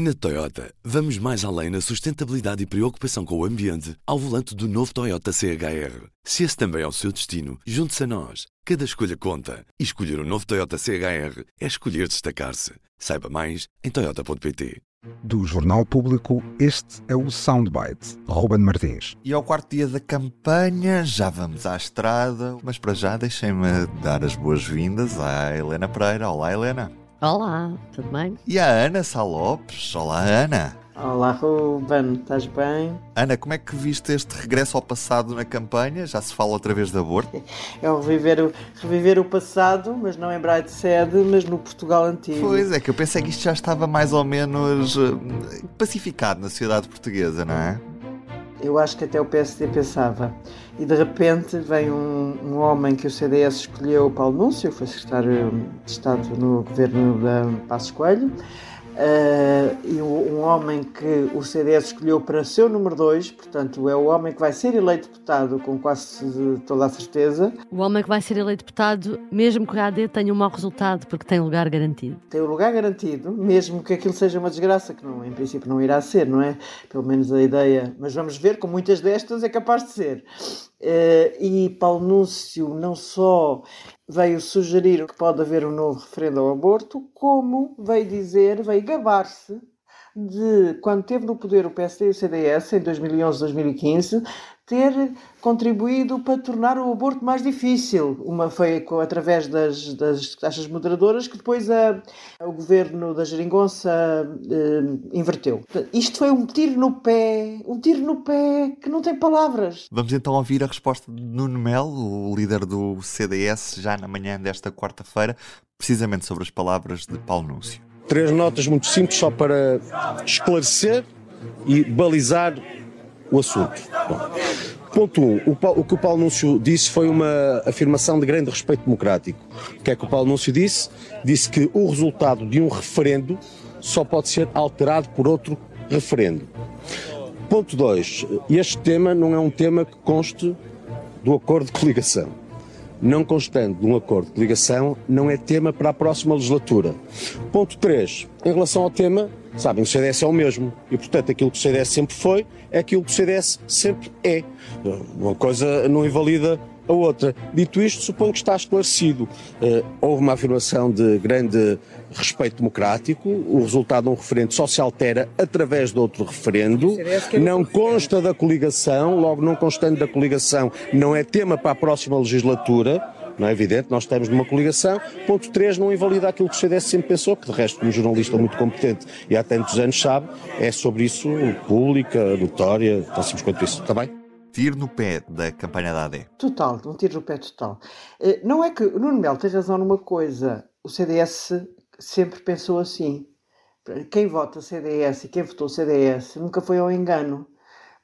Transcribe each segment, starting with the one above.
Na Toyota, vamos mais além na sustentabilidade e preocupação com o ambiente ao volante do novo Toyota CHR. Se esse também é o seu destino, junte-se a nós. Cada escolha conta. E escolher o um novo Toyota CHR é escolher destacar-se. Saiba mais em Toyota.pt. Do Jornal Público, este é o Soundbite. Ruben Martins. E ao quarto dia da campanha, já vamos à estrada, mas para já deixem-me dar as boas-vindas à Helena Pereira. Olá, Helena. Olá, tudo bem? E a Ana Salopes. Olá, Ana. Olá, Ruben, estás bem? Ana, como é que viste este regresso ao passado na campanha? Já se fala outra vez de aborto? É o reviver o, reviver o passado, mas não em Braide Sede, mas no Portugal antigo. Pois é, que eu pensei que isto já estava mais ou menos uh, pacificado na sociedade portuguesa, não é? Eu acho que até o PSD pensava. E de repente vem um, um, homem que o CDS escolheu, Paulo Núncio, foi secretário de Estado no governo da Passos Coelho, Uh, e um homem que o CDS escolheu para seu número 2, portanto, é o homem que vai ser eleito deputado com quase toda a certeza. O homem que vai ser eleito deputado, mesmo que o AD tenha um mau resultado, porque tem lugar garantido. Tem o lugar garantido, mesmo que aquilo seja uma desgraça, que não, em princípio não irá ser, não é? Pelo menos a ideia. Mas vamos ver, com muitas destas é capaz de ser. Uh, e Paulo Núncio não só veio sugerir que pode haver um novo referendo ao aborto, como veio dizer, veio gabar-se de, quando teve no poder o PSD e o CDS, em 2011-2015, ter contribuído para tornar o aborto mais difícil. Uma foi através das, das taxas moderadoras que depois a, o governo da Geringonça eh, inverteu. Isto foi um tiro no pé, um tiro no pé que não tem palavras. Vamos então ouvir a resposta de Nuno Melo, o líder do CDS, já na manhã desta quarta-feira, precisamente sobre as palavras de Paulo Núncio. Três notas muito simples só para esclarecer e balizar o assunto. Bom, ponto 1. Um, o, o, que o Paulo Núncio disse foi uma afirmação de grande respeito democrático. O que é que o Paulo Núncio disse? Disse que o resultado de um referendo só pode ser alterado por outro referendo. Ponto 2. Este tema não é um tema que conste do acordo de coligação não constando de um acordo de ligação, não é tema para a próxima legislatura. Ponto 3. Em relação ao tema, sabem, o CDS é o mesmo. E, portanto, aquilo que o CDS sempre foi é aquilo que o CDS sempre é. Uma coisa não invalida a outra. Dito isto, suponho que está esclarecido. Uh, houve uma afirmação de grande respeito democrático, o resultado de um referendo só se altera através de outro referendo, não consta da coligação, logo não constando da coligação, não é tema para a próxima legislatura. Não é evidente, nós estamos numa coligação. Ponto 3, não invalida aquilo que o CDS sempre pensou, que de resto, um jornalista muito competente e há tantos anos sabe, é sobre isso pública, notória, tão simples quanto isso. Está bem? Tiro no pé da campanha da AD. Total, um tiro no pé total. Eh, não é que o Nuno Melo tem razão numa coisa. O CDS sempre pensou assim. Quem vota CDS e quem votou CDS nunca foi ao engano.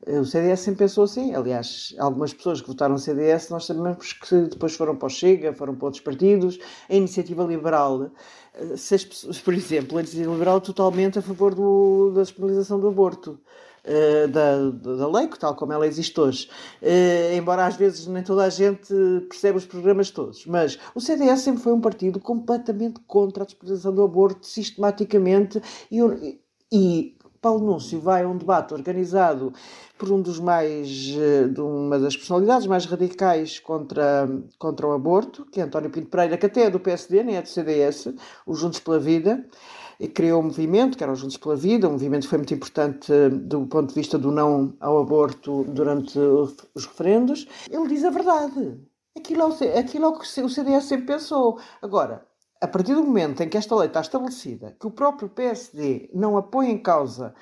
Eh, o CDS sempre pensou assim. Aliás, algumas pessoas que votaram CDS, nós sabemos que depois foram para o Chega, foram para outros partidos. A iniciativa liberal, eh, se as por exemplo, a iniciativa liberal totalmente a favor do, da despenalização do aborto. Uh, da, da lei, tal como ela existe hoje. Uh, embora às vezes nem toda a gente perceba os programas todos. Mas o CDS sempre foi um partido completamente contra a despenalização do aborto, sistematicamente, e, e Paulo Núncio vai a um debate organizado por um dos mais, eh, de uma das personalidades mais radicais contra, contra o aborto, que é António Pinto Pereira, que até é do PSD, nem é do CDS, o Juntos pela Vida, criou um movimento, que era o Juntos pela Vida, um movimento que foi muito importante eh, do ponto de vista do não ao aborto durante os referendos. Ele diz a verdade. Aquilo é o, aquilo é o que o CDS sempre pensou. Agora, a partir do momento em que esta lei está estabelecida, que o próprio PSD não apoia em causa.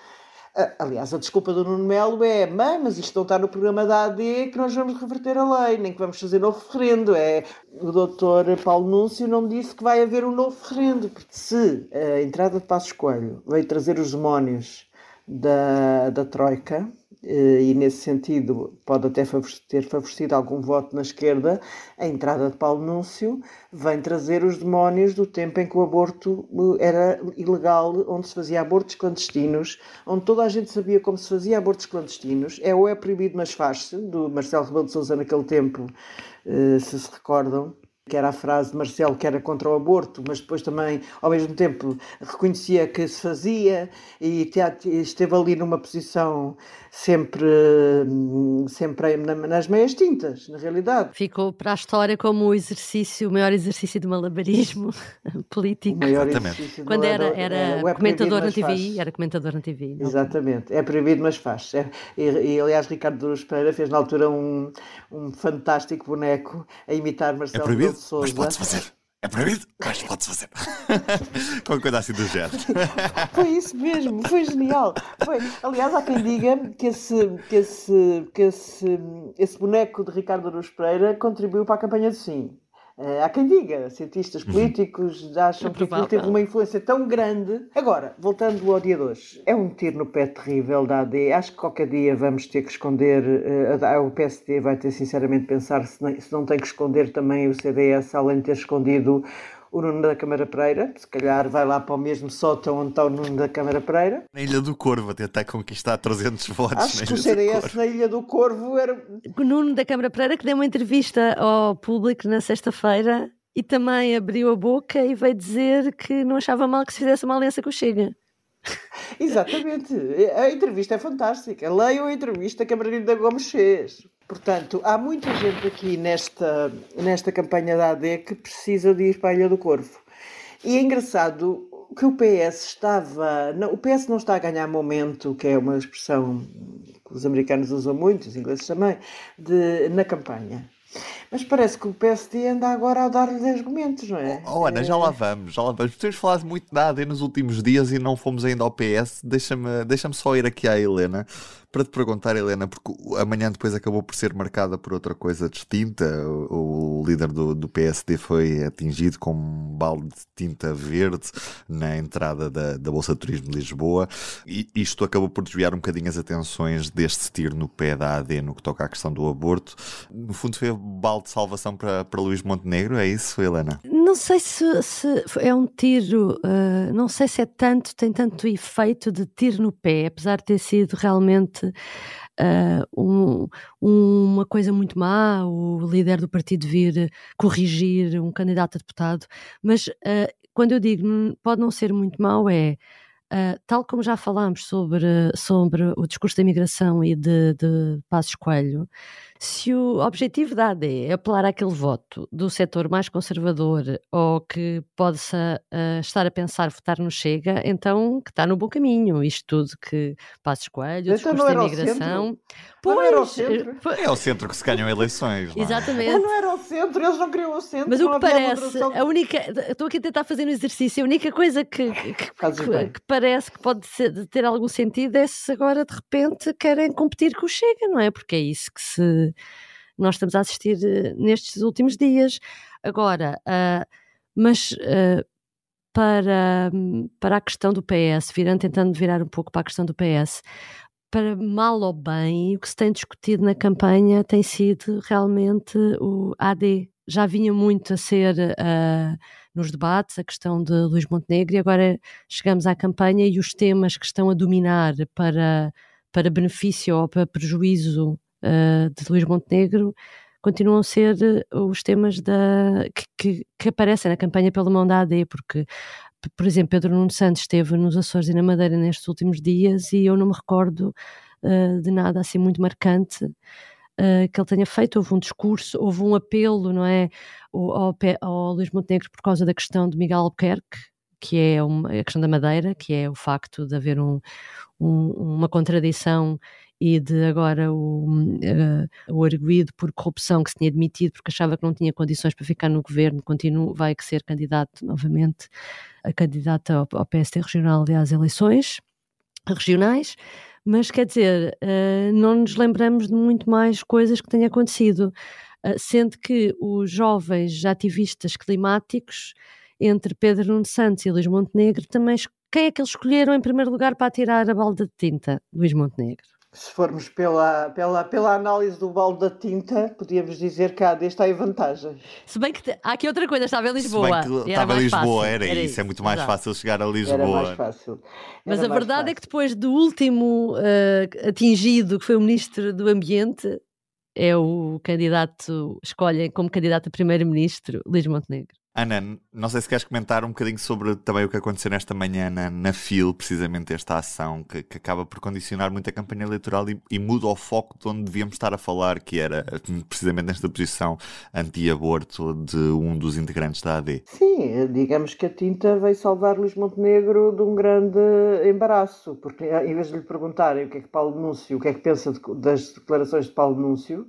Aliás, a desculpa do Nuno Melo é: mãe, mas isto não está no programa da AD que nós vamos reverter a lei, nem que vamos fazer novo referendo. É, o doutor Paulo Núncio não disse que vai haver um novo referendo, se a entrada de Passos Coelho veio trazer os demónios da, da Troika, e nesse sentido pode até ter favorecido algum voto na esquerda, a entrada de Paulo Núncio vem trazer os demónios do tempo em que o aborto eh, era ilegal, onde se fazia abortos clandestinos, onde toda a gente sabia como se fazia abortos clandestinos. É ou é proibido, mas faz-se, do Marcelo Rebelo de Sousa naquele tempo, eh, se se recordam que era a frase de Marcelo que era contra o aborto, mas depois também, ao mesmo tempo, reconhecia que se fazia e esteve ali numa posição sempre, sempre nas meias tintas, na realidade. Ficou para a história como o exercício, o maior exercício de malabarismo político. O maior Exatamente. Quando era, era é, comentador na TVI, era comentador na TVI. Exatamente, é proibido, mas faz. É, e, e, aliás, Ricardo Douros Pereira fez na altura um, um fantástico boneco a imitar Marcelo é proibido? Proibido, mas pode-se fazer. É proibido, mas pode-se fazer. Qualquer coisa assim do género. Foi isso mesmo, foi genial. Foi. Aliás, há quem diga que esse, que esse, que esse, esse boneco de Ricardo Aruz Pereira contribuiu para a campanha do Sim. Uh, há quem diga, cientistas uhum. políticos uhum. acham é que aquilo teve uma influência tão grande. Agora, voltando ao dia de hoje, é um tiro no pé terrível da AD. Acho que qualquer dia vamos ter que esconder, uh, o PSD vai ter sinceramente pensar se, se não tem que esconder também o CDS, além de ter escondido o Nuno da Câmara Pereira, se calhar vai lá para o mesmo sótão onde está o Nuno da Câmara Pereira. Na Ilha do Corvo, a tentar conquistar 300 votos. Acho que o CDS na Ilha do Corvo era. O Nuno da Câmara Pereira que deu uma entrevista ao público na sexta-feira e também abriu a boca e veio dizer que não achava mal que se fizesse uma aliança com o Chega. Exatamente. A entrevista é fantástica. Leiam a entrevista que a Margarida Gomes fez. Portanto, há muita gente aqui nesta, nesta campanha da AD que precisa de ir para a Ilha do Corvo. E é engraçado que o PS estava. Não, o PS não está a ganhar momento, que é uma expressão que os americanos usam muito, os ingleses também, de, na campanha. Mas parece que o PSD anda agora a dar-lhe argumentos, não é? Oh, Ana, já lá vamos, já lá vamos. Temos falado muito da AD nos últimos dias e não fomos ainda ao PS. Deixa-me deixa só ir aqui à Helena para te perguntar, Helena, porque amanhã depois acabou por ser marcada por outra coisa distinta. O, o líder do, do, PSD foi atingido com um balde de tinta verde na entrada da, da Bolsa de Turismo de Lisboa. E isto acabou por desviar um bocadinho as atenções deste tiro no pé da AD no que toca à questão do aborto. No fundo, foi balde de salvação para, para Luís Montenegro, é isso, Helena? Não sei se, se é um tiro, uh, não sei se é tanto, tem tanto efeito de tiro no pé, apesar de ter sido realmente uh, um, uma coisa muito má, o líder do partido vir corrigir um candidato a deputado, mas uh, quando eu digo pode não ser muito mau, é Uh, tal como já falámos sobre, sobre o discurso da imigração e de, de Passos Coelho, se o objetivo da AD é apelar àquele voto do setor mais conservador ou que possa uh, estar a pensar votar no Chega, então que está no bom caminho. Isto tudo que Passos Coelho, o então discurso da imigração. Pois, não era o centro. É o centro que se ganham eleições. Não é? Exatamente. Não era o centro, eles não queriam o centro. Mas o que parece, a única. Estou aqui a tentar fazer um exercício, a única coisa que, que, que, que parece que pode ser, ter algum sentido é se agora de repente querem competir com o Chega, não é? Porque é isso que se nós estamos a assistir uh, nestes últimos dias. Agora, uh, mas uh, para, para a questão do PS, virando, tentando virar um pouco para a questão do PS, para mal ou bem, o que se tem discutido na campanha tem sido realmente o AD. Já vinha muito a ser uh, nos debates a questão de Luís Montenegro e agora chegamos à campanha e os temas que estão a dominar para, para benefício ou para prejuízo uh, de Luís Montenegro continuam a ser eh, os temas da, que, que, que, aparecem na campanha pela mão da AD, porque, por exemplo, Pedro Nuno Santos esteve nos Açores e na Madeira nestes últimos dias e eu não me recordo uh, de nada assim muito marcante que ele tenha feito. Houve um discurso, houve um apelo, não é, ao, ao Luís Montenegro por causa da questão de Miguel Albuquerque, que é uma, a questão da Madeira, que é o facto de haver um, um, uma contradição e de agora o, uh, o arguído por corrupção que se tinha demitido porque achava que não tinha condições para ficar no governo, continua, vai ser candidato novamente, a candidata ao, ao PSD regional às eleições regionais, mas quer dizer, uh, não nos lembramos de muito mais coisas que tenham acontecido, uh, sendo que os jovens ativistas climáticos, entre Pedro Nuno Santos e Luís Montenegro, também quem é que eles escolheram em primeiro lugar para tirar a balda de tinta? Luís Montenegro se formos pela, pela, pela análise do balde da tinta, podíamos dizer que a AD está em vantagem. Se bem que te, há aqui outra coisa, estava em Lisboa. Se bem que estava em Lisboa, era, era, isso, é muito mais Exato. fácil chegar a Lisboa. Era mais fácil. Era Mas a verdade fácil. é que depois do último uh, atingido, que foi o Ministro do Ambiente, é o candidato, escolhem como candidato a primeiro-ministro Luís Montenegro. Ana, não sei se queres comentar um bocadinho sobre também o que aconteceu nesta manhã na, na FIL, precisamente esta ação que, que acaba por condicionar muito a campanha eleitoral e, e, muda o foco de onde devíamos estar a falar, que era precisamente nesta posição anti-aborto de um dos integrantes da AD. Sim, digamos que a tinta veio salvar Luís Montenegro de um grande embaraço, porque em vez de lhe perguntarem o que é que Paulo Núncio, o que é que pensa de, das declarações de Paulo Núncio,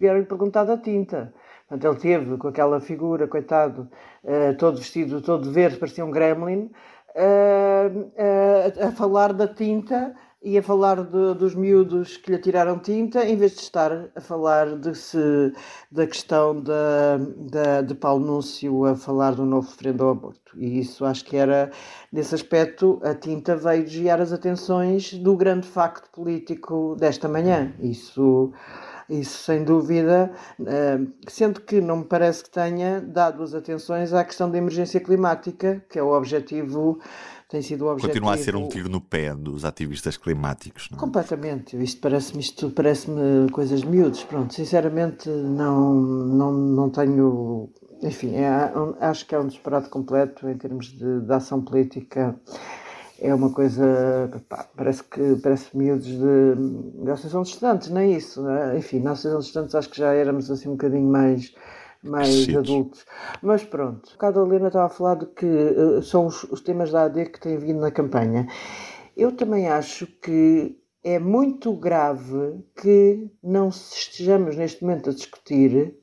vieram-lhe perguntar da tinta. Portanto, ele teve com aquela figura, coitado, uh, todo vestido, todo verde, parecia um gremlin, uh, uh, a falar da tinta e a falar de, dos miúdos que lhe tiraram tinta, em vez de estar a falar de se, da questão da, de Paulo Núncio a falar do novo referendo ao aborto. E isso acho que era, nesse aspecto, a tinta veio desviar as atenções do grande facto político desta manhã. Isso isso sem dúvida, eh, sendo que não me parece que tenha dado as atenções à questão da emergência climática, que é o objetivo tem sido o objetivo. Continua a ser um tiro no pé dos ativistas climáticos, não é? Completamente. Isto parece-me isto parece-me coisas de miúdos. Pronto, sinceramente não, não, não tenho. Enfim, é, acho que é um disparate completo em termos de, de ação política é uma coisa, pá, parece que parece miúdos de, de Associação de Estudantes, nem é isso. Né? Enfim, na Associação de Estudantes acho que já éramos assim um bocadinho mais, mais adultos. Mas pronto, o bocado a Helena estava a falar de que uh, são os, os temas da AD que têm vindo na campanha. Eu também acho que é muito grave que não estejamos neste momento a discutir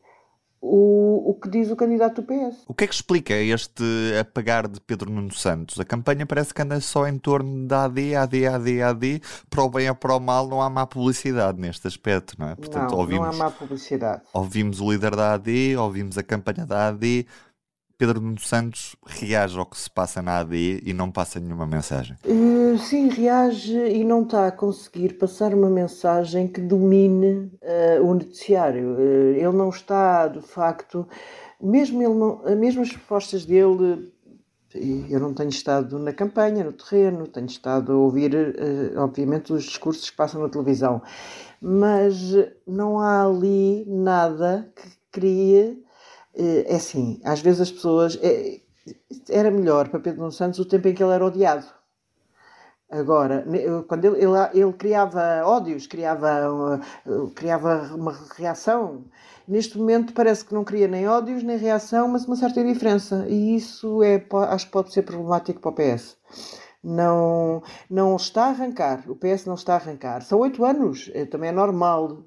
o, o que diz o candidato do PS. O que é que explica este apagar de Pedro Nuno Santos? A campanha parece que anda só em torno da AD, AD, AD, AD, para o bem ou para o mal não há má publicidade neste aspecto, não é? Portanto, não, ouvimos, não há má publicidade. Ouvimos o líder da AD, ouvimos a campanha da AD, Pedro Nuno Santos reage ao que se passa na AD e não passa nenhuma mensagem? Uh, sim, reage e não está a conseguir passar uma mensagem que domine uh, o noticiário. Uh, ele não está, de facto, mesmo, ele não, mesmo as propostas dele. Eu não tenho estado na campanha, no terreno, tenho estado a ouvir, obviamente, os discursos que passam na televisão, mas não há ali nada que crie é assim, às vezes as pessoas. É, era melhor para Pedro Nuno Santos o tempo em que ele era odiado. Agora, quando ele, ele, ele criava ódios, criava, criava uma reação, neste momento parece que não cria nem ódios nem reação, mas uma certa indiferença. E isso é, acho que pode ser problemático para o PS. Não, não está a arrancar, o PS não está a arrancar. São oito anos, também é normal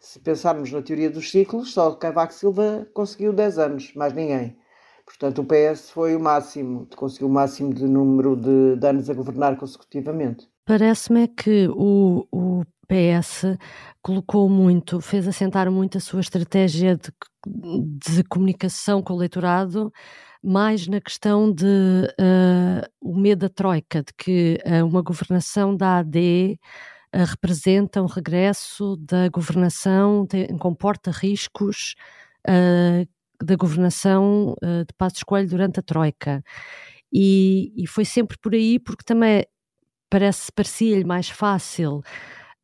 se pensarmos na teoria dos ciclos, só Cavaco Silva conseguiu 10 anos, mais ninguém. Portanto, o PS foi o máximo, conseguiu o máximo de número de, de anos a governar consecutivamente. Parece-me que o, o PS colocou muito, fez assentar muito a sua estratégia de, de comunicação com o eleitorado mais na questão de uh, o medo da troika, de que uh, uma governação da AD representa um regresso da governação, tem, comporta riscos uh, da governação uh, de Passos Coelho durante a Troika. E, e, foi sempre por aí, porque também parece parecia-lhe mais fácil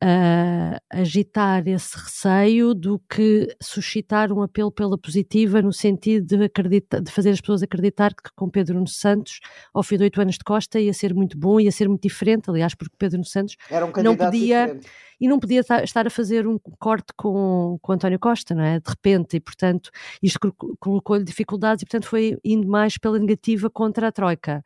uh, agitar esse receio do que suscitar um apelo pela positiva no sentido de, de fazer as pessoas acreditar que com Pedro Nuno Santos, ao fim de oito anos de Costa, ia ser muito bom, ia ser muito diferente, aliás, porque Pedro Nuno Santos um não podia diferente. e não podia estar a fazer um corte com, com António Costa, não é? De repente, e portanto, isto colocou-lhe dificuldades e portanto foi indo mais pela negativa contra a Troika.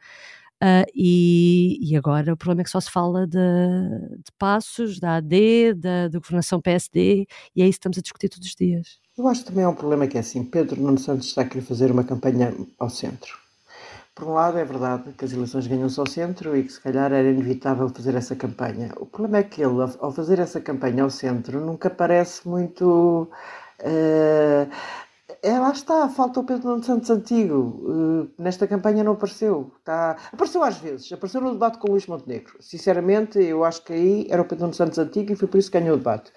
Uh, e, e, agora o problema é que só se fala de, de passos, da AD, da, da, governação PSD, e é isso que estamos a discutir todos os dias. Eu acho que também é um problema que é assim: Pedro Nuno Santos está a querer fazer uma campanha ao centro. Por um lado, é verdade que as eleições ganham-se ao centro e que se calhar era inevitável fazer essa campanha. O problema é que ele, ao fazer essa campanha ao centro, nunca parece muito. Uh, é, lá está, falta o Pedro Nuno Santos antigo. Uh, nesta campanha não apareceu. Está... Apareceu às vezes, apareceu no debate com o Luís Montenegro. Sinceramente, eu acho que aí era o Pedro Nuno Santos antigo e foi por isso que ganhou o debate.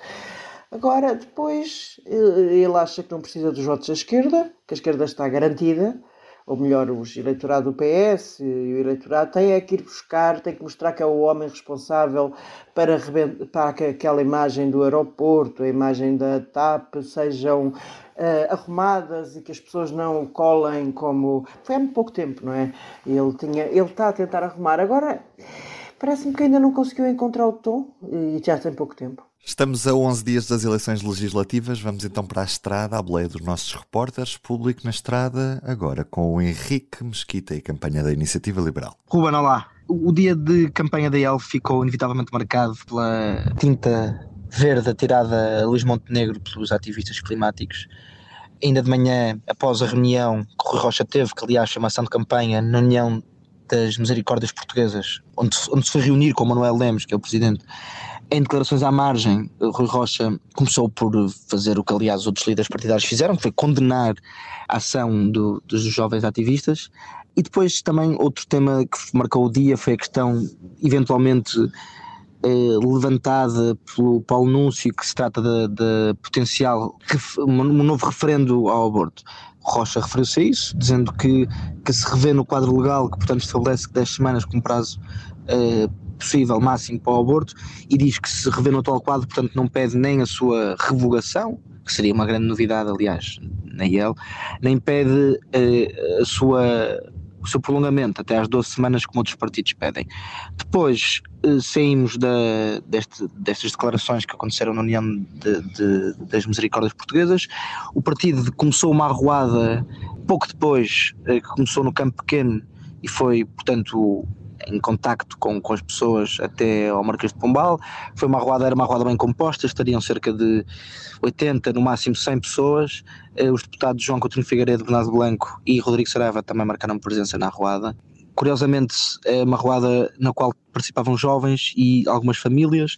Agora, depois, ele acha que não precisa dos votos da esquerda, que a esquerda está garantida. Ou melhor, os eleitorado do PS e o eleitorado têm é que ir buscar, têm que mostrar que é o homem responsável para, para que aquela imagem do aeroporto, a imagem da TAP sejam uh, arrumadas e que as pessoas não colhem como. Foi há muito pouco tempo, não é? Ele, tinha, ele está a tentar arrumar. Agora, parece-me que ainda não conseguiu encontrar o tom e já tem pouco tempo. Estamos a 11 dias das eleições legislativas, vamos então para a estrada, à boleia dos nossos repórteres, público na estrada, agora com o Henrique Mesquita e campanha da Iniciativa Liberal. Ruben, olá. O dia de campanha da ELF ficou inevitavelmente marcado pela tinta verde atirada a Luís Montenegro pelos ativistas climáticos. Ainda de manhã, após a reunião que o Rui Rocha teve, que aliás uma ação de campanha na União das Misericórdias Portuguesas, onde, onde se foi reunir com o Manuel Lemos, que é o presidente, em declarações à margem, Rui Rocha começou por fazer o que, aliás, outros líderes partidários fizeram, que foi condenar a ação do, dos jovens ativistas. E depois também outro tema que marcou o dia foi a questão, eventualmente eh, levantada pelo Paulo Núncio, que se trata de, potencial um novo referendo ao aborto. Rocha referiu-se a isso, dizendo que, que se revê no quadro legal, que portanto estabelece 10 semanas como prazo eh, possível máximo para o aborto e diz que se revê no atual quadro, portanto não pede nem a sua revogação, que seria uma grande novidade, aliás, na IEL, nem pede uh, a sua, o seu prolongamento até às 12 semanas, como outros partidos pedem. Depois uh, saímos da, deste, destas declarações que aconteceram na União de, de, das Misericórdias Portuguesas. O partido começou uma arruada pouco depois, uh, que começou no Campo Pequeno e foi, portanto, em contacto com, com as pessoas até ao Marquês de Pombal. Foi uma arruada, era uma arruada bem composta, estariam cerca de 80, no máximo 100 pessoas. Eh, os deputados João Coutinho Figueiredo, Bernardo Blanco e Rodrigo Saraiva também marcaram presença na arruada. Curiosamente, é uma arruada na qual participavam jovens e algumas famílias,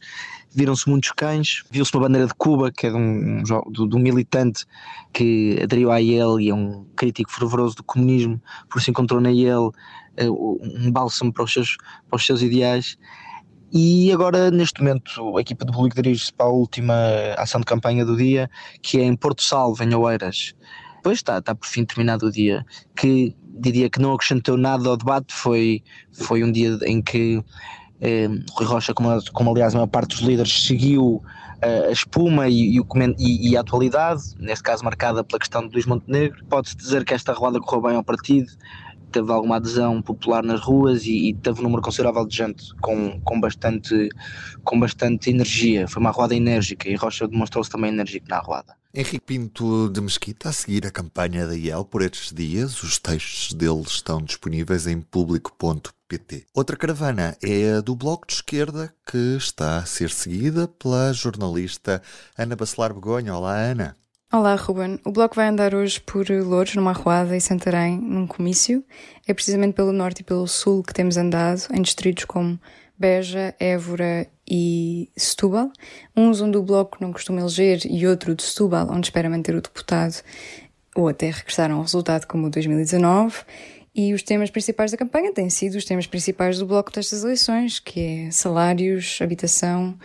viram-se muitos cães, viu-se uma bandeira de Cuba, que é de um, de um militante que aderiu à IEL e é um crítico fervoroso do comunismo, por isso encontrou na IEL eh, um bálsamo para os seus, para os seus ideais. E agora, neste momento, a equipa do público dirige-se para a última ação de campanha do dia, que é em Porto Salvo, em Oeiras. Pois está, está por fim terminado o dia, que diria que não acrescentou nada ao debate, foi, foi um dia em que Rui Rocha, como, como aliás a maior parte dos líderes, seguiu eh, a espuma e, e, e, e, a atualidade, neste caso marcada pela questão de Luís Montenegro. Pode-se dizer que esta roda correu bem ao partido, teve alguma adesão popular nas ruas e, e teve um número considerável de gente com, com, bastante, com bastante energia. Foi uma roda enérgica e Rocha demonstrou-se também enérgico na roda. Henrique Pinto de Mesquita a seguir a campanha da IEL por estes dias. Os textos dele estão disponíveis em público.pt. Outra caravana é a do Bloco de Esquerda, que está a ser seguida pela jornalista Ana Bacelar Begonha. Olá, Ana. Olá, Ruben. O bloco vai andar hoje por Louros, numa arruada, e Santarém, num comício. É precisamente pelo norte e pelo sul que temos andado, em distritos como Beja, Évora e Setúbal. Uns onde o bloco não costuma eleger e outro de Setúbal, onde espera manter o deputado ou até regressar a um resultado como o 2019. E os temas principais da campanha têm sido os temas principais do bloco destas eleições, que é salários, habitação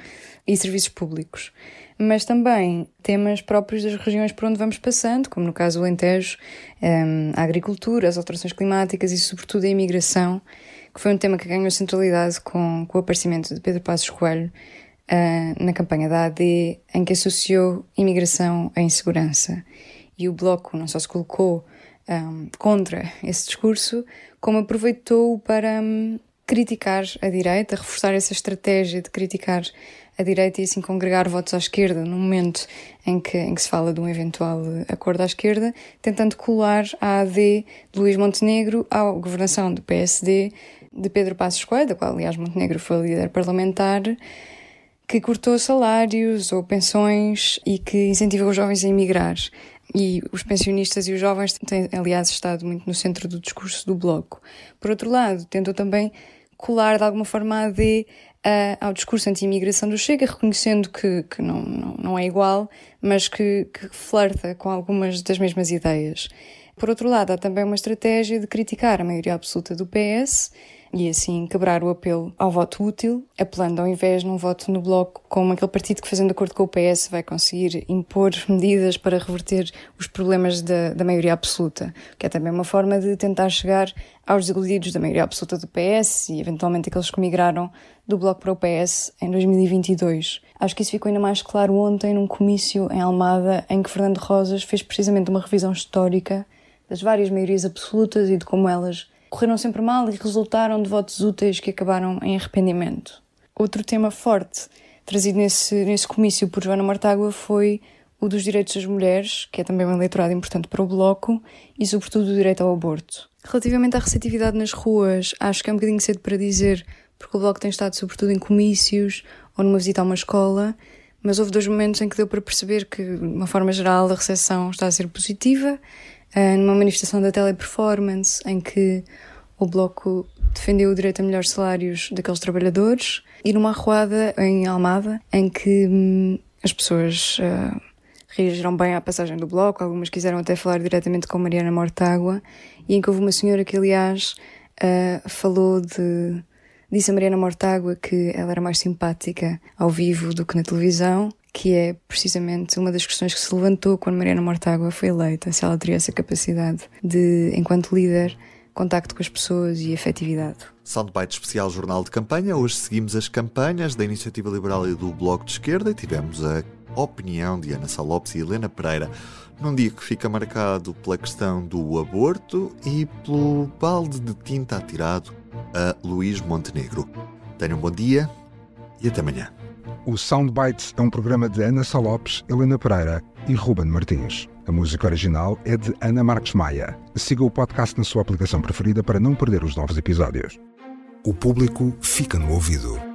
e serviços públicos mas também temas próprios das regiões por onde vamos passando, como no caso do Alentejo, um, a agricultura, as alterações climáticas e, sobretudo, a imigração, que foi um tema que ganhou centralidade com, com o aparecimento de Pedro Passos Coelho uh, na campanha da AD, em que associou imigração à insegurança. E o Bloco não só se colocou um, contra esse discurso, como aproveitou para um, criticar a direita, reforçar essa estratégia de criticar a direita e assim congregar votos à esquerda no momento em que, em que se fala de um eventual acordo à esquerda, tentando colar a AD de Luís Montenegro à governação do PSD de Pedro Passos Coelho, da qual aliás Montenegro foi líder parlamentar, que cortou salários ou pensões e que incentivou os jovens a emigrar. E os pensionistas e os jovens têm, aliás, estado muito no centro do discurso do Bloco. Por outro lado, tentou também colar de alguma forma a AD uh, ao discurso anti-imigração do Chega, reconhecendo que, que não, não, não é igual, mas que, que flerta com algumas das mesmas ideias. Por outro lado, há também uma estratégia de criticar a maioria absoluta do PS, e assim quebrar o apelo ao voto útil, apelando ao invés num voto no bloco como aquele partido que, fazendo acordo com o PS, vai conseguir impor medidas para reverter os problemas da, da maioria absoluta, que é também uma forma de tentar chegar aos desiludidos da maioria absoluta do PS e eventualmente aqueles que migraram do Bloco para o PS em 2022. Acho que isso ficou ainda mais claro ontem num comício em Almada em que Fernando Rosas fez precisamente uma revisão histórica das várias maiorias absolutas e de como elas correram sempre mal e resultaram de votos úteis que acabaram em arrependimento. Outro tema forte trazido nesse, nesse comício por Joana Mortágua foi o dos direitos das mulheres, que é também um eleitorado importante para o Bloco, e sobretudo o direito ao aborto. Relativamente à receptividade nas ruas, acho que é um bocadinho cedo para dizer, porque o Bloco tem estado sobretudo em comícios ou numa visita a uma escola, mas houve dois momentos em que deu para perceber que, de uma forma geral, a recepção está a ser positiva, numa manifestação da teleperformance, em que o Bloco defendeu o direito a melhores salários daqueles trabalhadores, e numa arruada em Almada, em que hum, as pessoas uh, reagiram bem à passagem do Bloco, algumas quiseram até falar diretamente com Mariana Mortágua, e em que houve uma senhora que, aliás, uh, falou de. Disse a Mariana Mortágua que ela era mais simpática ao vivo do que na televisão que é precisamente uma das questões que se levantou quando Mariana Mortágua foi eleita, se ela teria essa capacidade de, enquanto líder, contacto com as pessoas e afetividade. Soundbite especial Jornal de Campanha. Hoje seguimos as campanhas da Iniciativa Liberal e do Bloco de Esquerda e tivemos a opinião de Ana Salopes e Helena Pereira num dia que fica marcado pela questão do aborto e pelo balde de tinta atirado a Luís Montenegro. Tenham um bom dia e até amanhã. O Soundbites é um programa de Ana Salopes, Helena Pereira e Ruben Martins. A música original é de Ana Marques Maia. Siga o podcast na sua aplicação preferida para não perder os novos episódios. O público fica no ouvido.